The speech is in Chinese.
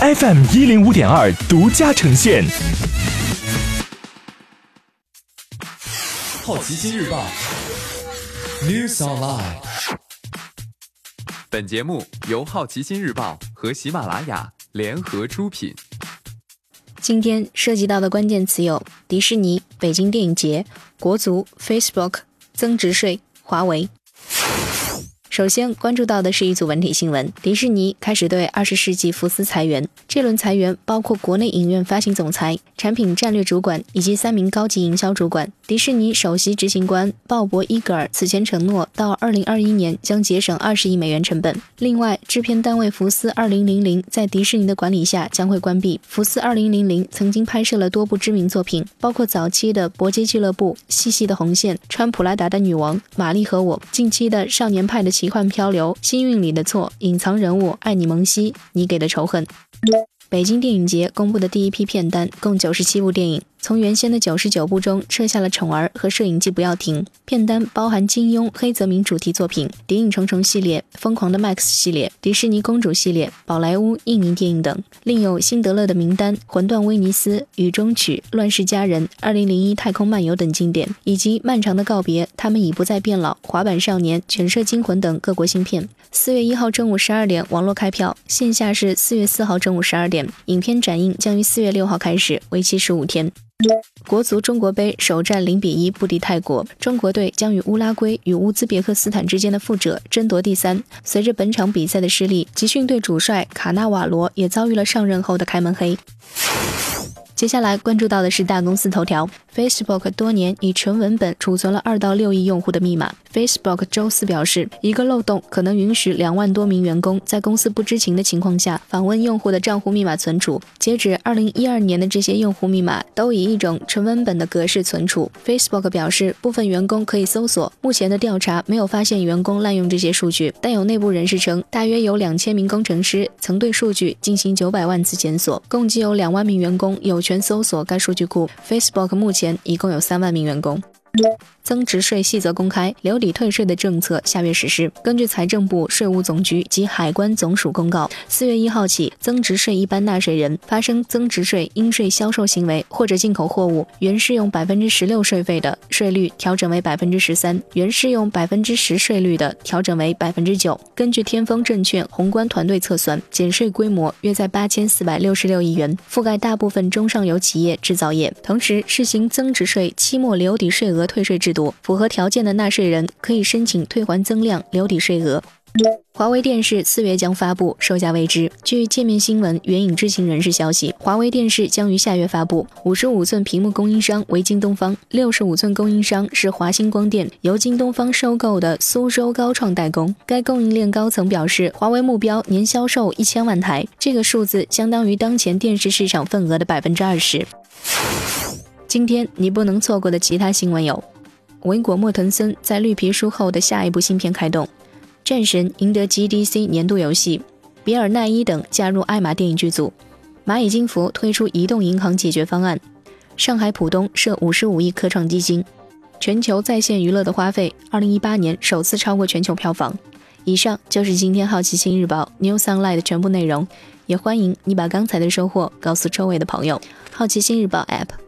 FM 一零五点二独家呈现。好奇心日报 News Online。本节目由好奇心日报和喜马拉雅联合出品。今天涉及到的关键词有：迪士尼、北京电影节、国足、Facebook、增值税、华为。首先关注到的是一组文体新闻：迪士尼开始对二十世纪福斯裁员。这轮裁员包括国内影院发行总裁、产品战略主管以及三名高级营销主管。迪士尼首席执行官鲍勃·伊格尔此前承诺，到二零二一年将节省二十亿美元成本。另外，制片单位福斯二零零零在迪士尼的管理下将会关闭。福斯二零零零曾经拍摄了多部知名作品，包括早期的《搏击俱乐部》、《细细的红线》、《穿普拉达的女王》、《玛丽和我》，近期的《少年派的奇幻漂流》、《幸运里的错》、《隐藏人物》、《爱你蒙西》、《你给的仇恨》。北京电影节公布的第一批片单共九十七部电影。从原先的九十九部中撤下了《宠儿》和《摄影机不要停》，片单包含金庸、黑泽明主题作品、谍影重重系列、疯狂的 Max 系列、迪士尼公主系列、宝莱坞印尼电影等，另有辛德勒的名单、魂断威尼斯、雨中曲、乱世佳人、二零零一太空漫游等经典，以及漫长的告别、他们已不再变老、滑板少年、犬舍惊魂等各国新片。四月一号正午十二点网络开票，线下是四月四号正午十二点，影片展映将于四月六号开始，为期十五天。国足中国杯首战零比一不敌泰国，中国队将与乌拉圭与乌兹别克斯坦之间的负者争夺第三。随着本场比赛的失利，集训队主帅卡纳瓦罗也遭遇了上任后的开门黑。接下来关注到的是大公司头条：Facebook 多年以纯文本储存了二到六亿用户的密码。Facebook 周四表示，一个漏洞可能允许两万多名员工在公司不知情的情况下访问用户的账户密码存储。截止二零一二年的这些用户密码都以一种纯文本的格式存储。Facebook 表示，部分员工可以搜索。目前的调查没有发现员工滥用这些数据，但有内部人士称，大约有两千名工程师曾对数据进行九百万次检索，共计有两万名员工有。权搜索该数据库。Facebook 目前一共有三万名员工。增值税细则公开，留抵退税的政策下月实施。根据财政部、税务总局及海关总署公告，四月一号起，增值税一般纳税人发生增值税应税销售行为或者进口货物原适用百分之十六税费的，税率调整为百分之十三；原适用百分之十税率的，调整为百分之九。根据天风证券宏观团队测算，减税规模约在八千四百六十六亿元，覆盖大部分中上游企业、制造业。同时，试行增值税期末留抵税额额退税制度，符合条件的纳税人可以申请退还增量留抵税额。华为电视四月将发布，售价未知。据界面新闻援引知情人士消息，华为电视将于下月发布。五十五寸屏幕供应商为京东方，六十五寸供应商是华星光电，由京东方收购的苏州高创代工。该供应链高层表示，华为目标年销售一千万台，这个数字相当于当前电视市场份额的百分之二十。今天你不能错过的其他新闻有：维果·莫腾森在绿皮书后的下一部新片开动；战神赢得 GDC 年度游戏；比尔·奈伊等加入艾玛电影剧组；蚂蚁金服推出移动银行解决方案；上海浦东设五十五亿科创基金；全球在线娱乐的花费，二零一八年首次超过全球票房。以上就是今天好奇心日报 New Sunlight 的全部内容，也欢迎你把刚才的收获告诉周围的朋友。好奇心日报 App。